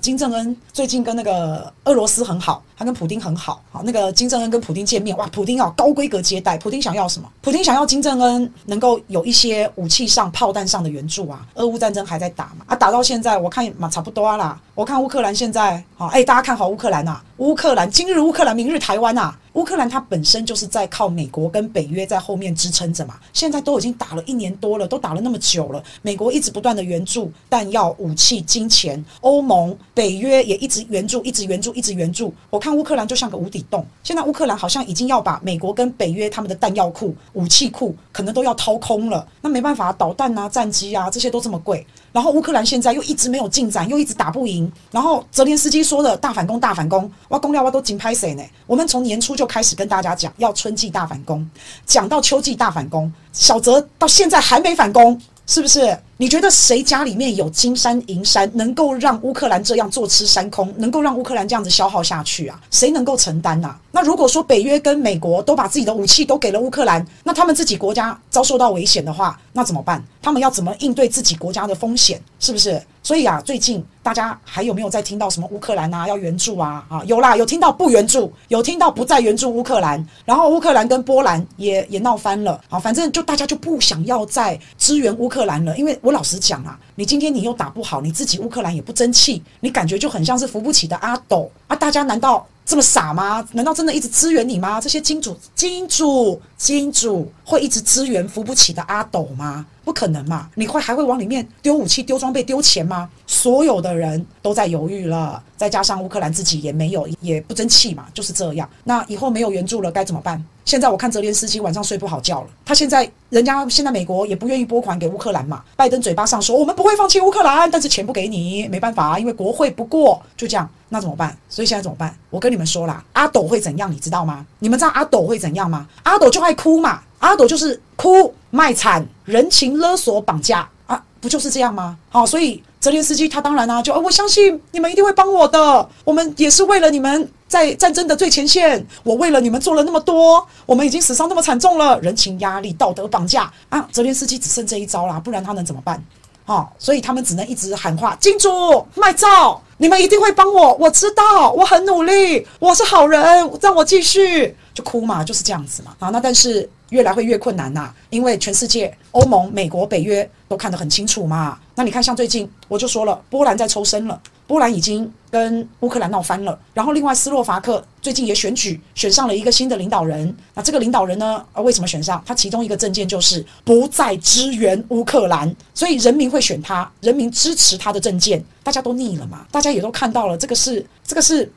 金正恩最近跟那个俄罗斯很好，他跟普丁很好。好，那个金正恩跟普丁见面，哇，普丁要高规格接待。普丁想要什么？普丁想要金正恩能够有一些武器上、炮弹上的援助啊。俄乌战争还在打嘛？啊，打到现在，我看嘛差不多啦。我看乌克兰现在，好，哎，大家看好乌克兰呐？乌克兰今日乌克兰，明日台湾呐。乌克兰它本身就是在靠美国跟北约在后面支撑着嘛，现在都已经打了一年多了，都打了那么久了，美国一直不断的援助弹药、武器、金钱，欧盟、北约也一直援助，一直援助，一直援助。我看乌克兰就像个无底洞，现在乌克兰好像已经要把美国跟北约他们的弹药库、武器库可能都要掏空了。那没办法，导弹啊、战机啊这些都这么贵，然后乌克兰现在又一直没有进展，又一直打不赢。然后泽连斯基说的大反攻、大反攻，哇，攻料哇都紧拍谁呢？我们从年初就开始跟大家讲，要春季大反攻，讲到秋季大反攻，小泽到现在还没反攻，是不是？你觉得谁家里面有金山银山，能够让乌克兰这样坐吃山空，能够让乌克兰这样子消耗下去啊？谁能够承担啊？那如果说北约跟美国都把自己的武器都给了乌克兰，那他们自己国家遭受到危险的话，那怎么办？他们要怎么应对自己国家的风险？是不是？所以啊，最近大家还有没有在听到什么乌克兰啊要援助啊？啊，有啦，有听到不援助，有听到不再援助乌克兰，然后乌克兰跟波兰也也闹翻了。好，反正就大家就不想要再支援乌克兰了，因为我我老实讲啊，你今天你又打不好，你自己乌克兰也不争气，你感觉就很像是扶不起的阿斗啊！大家难道这么傻吗？难道真的一直支援你吗？这些金主、金主、金主会一直支援扶不起的阿斗吗？不可能嘛！你会还会往里面丢武器、丢装备、丢钱吗？所有的人都在犹豫了，再加上乌克兰自己也没有，也不争气嘛，就是这样。那以后没有援助了该怎么办？现在我看泽连斯基晚上睡不好觉了。他现在人家现在美国也不愿意拨款给乌克兰嘛。拜登嘴巴上说我们不会放弃乌克兰，但是钱不给你，没办法，因为国会不过，就这样。那怎么办？所以现在怎么办？我跟你们说啦，阿斗会怎样？你知道吗？你们知道阿斗会怎样吗？阿斗就爱哭嘛。阿斗就是哭、卖惨、人情勒索、绑架啊，不就是这样吗？好，所以泽连斯基他当然啊，就我相信你们一定会帮我的。我们也是为了你们在战争的最前线，我为了你们做了那么多，我们已经死伤那么惨重了，人情压力、道德绑架啊，泽连斯基只剩这一招啦，不然他能怎么办？好，所以他们只能一直喊话：金主卖照，你们一定会帮我，我知道，我很努力，我是好人，让我继续。就哭嘛，就是这样子嘛。啊，那但是越来会越困难呐，因为全世界、欧盟、美国、北约都看得很清楚嘛。那你看，像最近我就说了，波兰在抽身了，波兰已经跟乌克兰闹翻了。然后另外斯洛伐克最近也选举选上了一个新的领导人。那这个领导人呢，呃，为什么选上？他其中一个政见就是不再支援乌克兰，所以人民会选他，人民支持他的政见。大家都腻了嘛，大家也都看到了，这个是这个是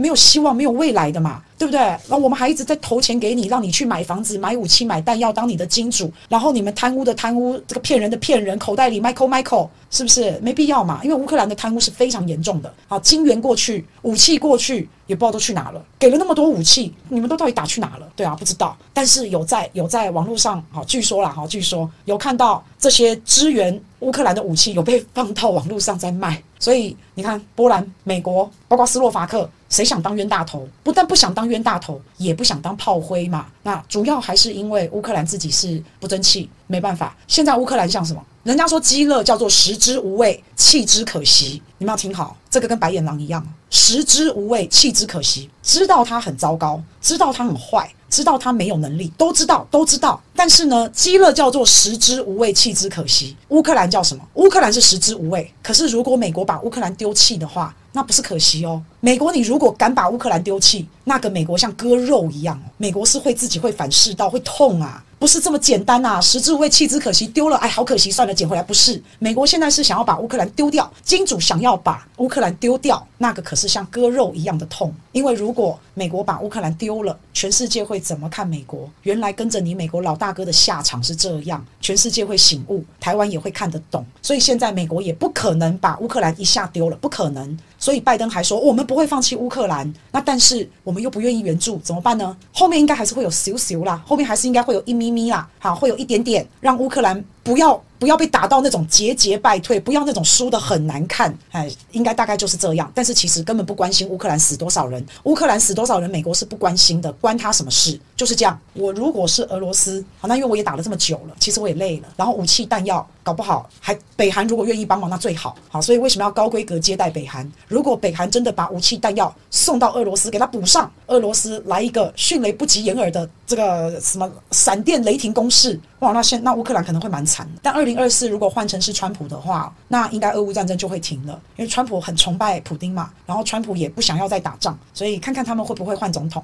没有希望、没有未来的嘛。对不对？然后我们还一直在投钱给你，让你去买房子、买武器、买弹药，当你的金主。然后你们贪污的贪污，这个骗人的骗人，口袋里 Michael Michael，是不是没必要嘛？因为乌克兰的贪污是非常严重的。好，金援过去，武器过去，也不知道都去哪了。给了那么多武器，你们都到底打去哪了？对啊，不知道。但是有在有在网络上，好，据说啦，好，据说有看到这些支援乌克兰的武器有被放到网络上在卖。所以你看，波兰、美国，包括斯洛伐克。谁想当冤大头？不但不想当冤大头，也不想当炮灰嘛。那主要还是因为乌克兰自己是不争气，没办法。现在乌克兰像什么？人家说饥饿叫做食之无味，弃之可惜。你们要听好，这个跟白眼狼一样，食之无味，弃之可惜。知道他很糟糕，知道他很坏，知道他没有能力，都知道，都知道。但是呢，基勒叫做食之无味，弃之可惜。乌克兰叫什么？乌克兰是食之无味。可是如果美国把乌克兰丢弃的话，那不是可惜哦。美国，你如果敢把乌克兰丢弃，那个美国像割肉一样。美国是会自己会反噬到，会痛啊，不是这么简单啊。食之无味，弃之可惜，丢了，哎，好可惜，算了，捡回来。不是，美国现在是想要把乌克兰丢掉，金主想要把乌克兰丢掉，那个可是像割肉一样的痛。因为如果美国把乌克兰丢了，全世界会怎么看美国？原来跟着你美国老大哥的下场是这样，全世界会醒悟，台湾也会看得懂。所以现在美国也不可能把乌克兰一下丢了，不可能。所以拜登还说，我们不会放弃乌克兰，那但是我们又不愿意援助，怎么办呢？后面应该还是会有咻咻啦，后面还是应该会有一咪咪啦，好，会有一点点让乌克兰不要不要被打到那种节节败退，不要那种输得很难看，哎，应该大概就是这样。但是其实根本不关心乌克兰死多少人，乌克兰死多少人，美国是不关心的，关他什么事？就是这样。我如果是俄罗斯，好，那因为我也打了这么久了，其实我也累了，然后武器弹药搞不好还北韩如果愿意帮忙，那最好。好，所以为什么要高规格接待北韩？如果北韩真的把武器弹药送到俄罗斯，给他补上，俄罗斯来一个迅雷不及掩耳的这个什么闪电雷霆攻势，哇，那现那乌克兰可能会蛮惨的。但二零二四如果换成是川普的话，那应该俄乌战争就会停了，因为川普很崇拜普丁嘛，然后川普也不想要再打仗，所以看看他们会不会换总统。